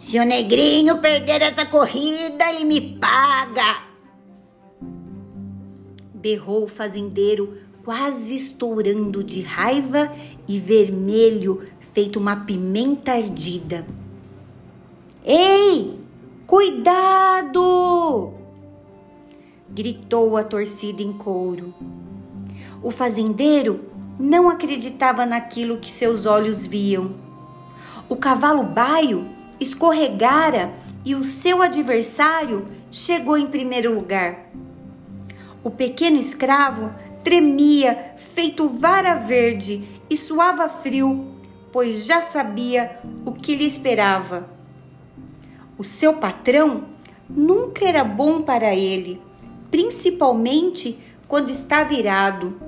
Se o negrinho perder essa corrida, ele me paga. Berrou o fazendeiro, quase estourando de raiva e vermelho, feito uma pimenta ardida. Ei, cuidado! gritou a torcida em couro. O fazendeiro não acreditava naquilo que seus olhos viam. O cavalo baio escorregara e o seu adversário chegou em primeiro lugar. O pequeno escravo tremia, feito vara verde, e suava frio, pois já sabia o que lhe esperava. O seu patrão nunca era bom para ele, principalmente quando está virado.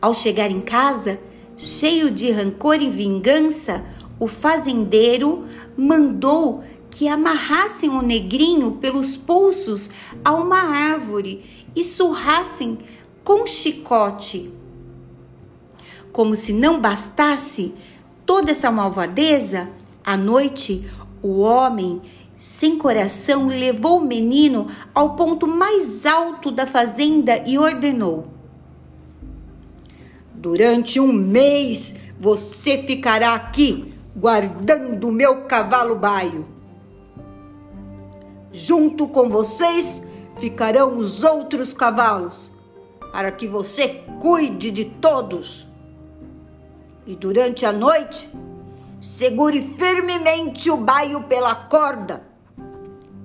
Ao chegar em casa, cheio de rancor e vingança, o fazendeiro mandou que amarrassem o negrinho pelos pulsos a uma árvore e surrassem com chicote. Como se não bastasse toda essa malvadeza, à noite o homem sem coração levou o menino ao ponto mais alto da fazenda e ordenou: Durante um mês você ficará aqui guardando o meu cavalo baio. Junto com vocês ficarão os outros cavalos, para que você cuide de todos. E durante a noite, segure firmemente o baio pela corda,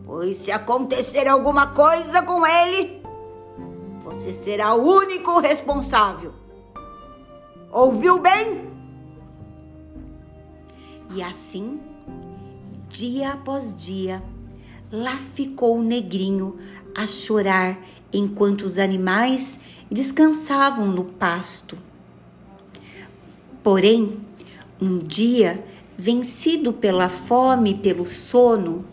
pois se acontecer alguma coisa com ele, você será o único responsável. Ouviu bem? E assim, dia após dia, lá ficou o negrinho a chorar enquanto os animais descansavam no pasto. Porém, um dia, vencido pela fome e pelo sono,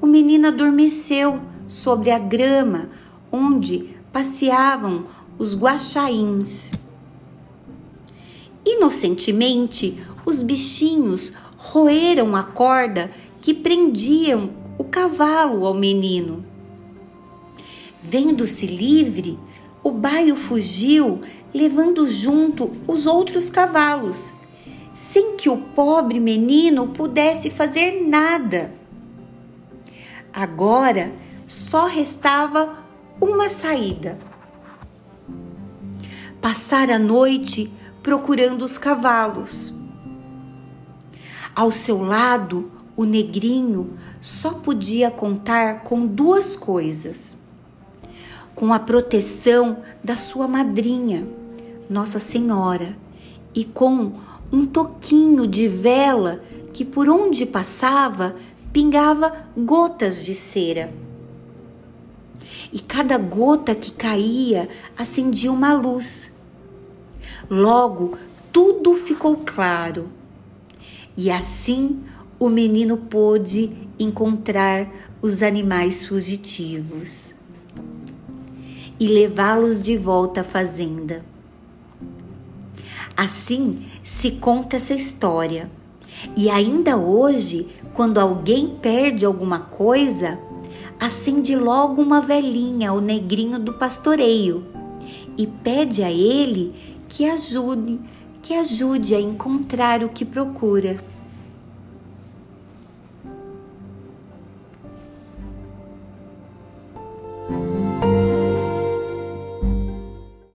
o menino adormeceu sobre a grama onde passeavam os guaxains. Inocentemente, os bichinhos roeram a corda que prendiam o cavalo ao menino. Vendo-se livre, o baio fugiu, levando junto os outros cavalos, sem que o pobre menino pudesse fazer nada. Agora só restava uma saída. Passar a noite procurando os cavalos. Ao seu lado, o negrinho só podia contar com duas coisas: com a proteção da sua madrinha, Nossa Senhora, e com um toquinho de vela que por onde passava pingava gotas de cera. E cada gota que caía acendia uma luz. Logo, tudo ficou claro e assim o menino pôde encontrar os animais fugitivos e levá-los de volta à fazenda. Assim se conta essa história. E ainda hoje, quando alguém perde alguma coisa, acende logo uma velhinha ao negrinho do pastoreio e pede a ele que ajude que ajude a encontrar o que procura.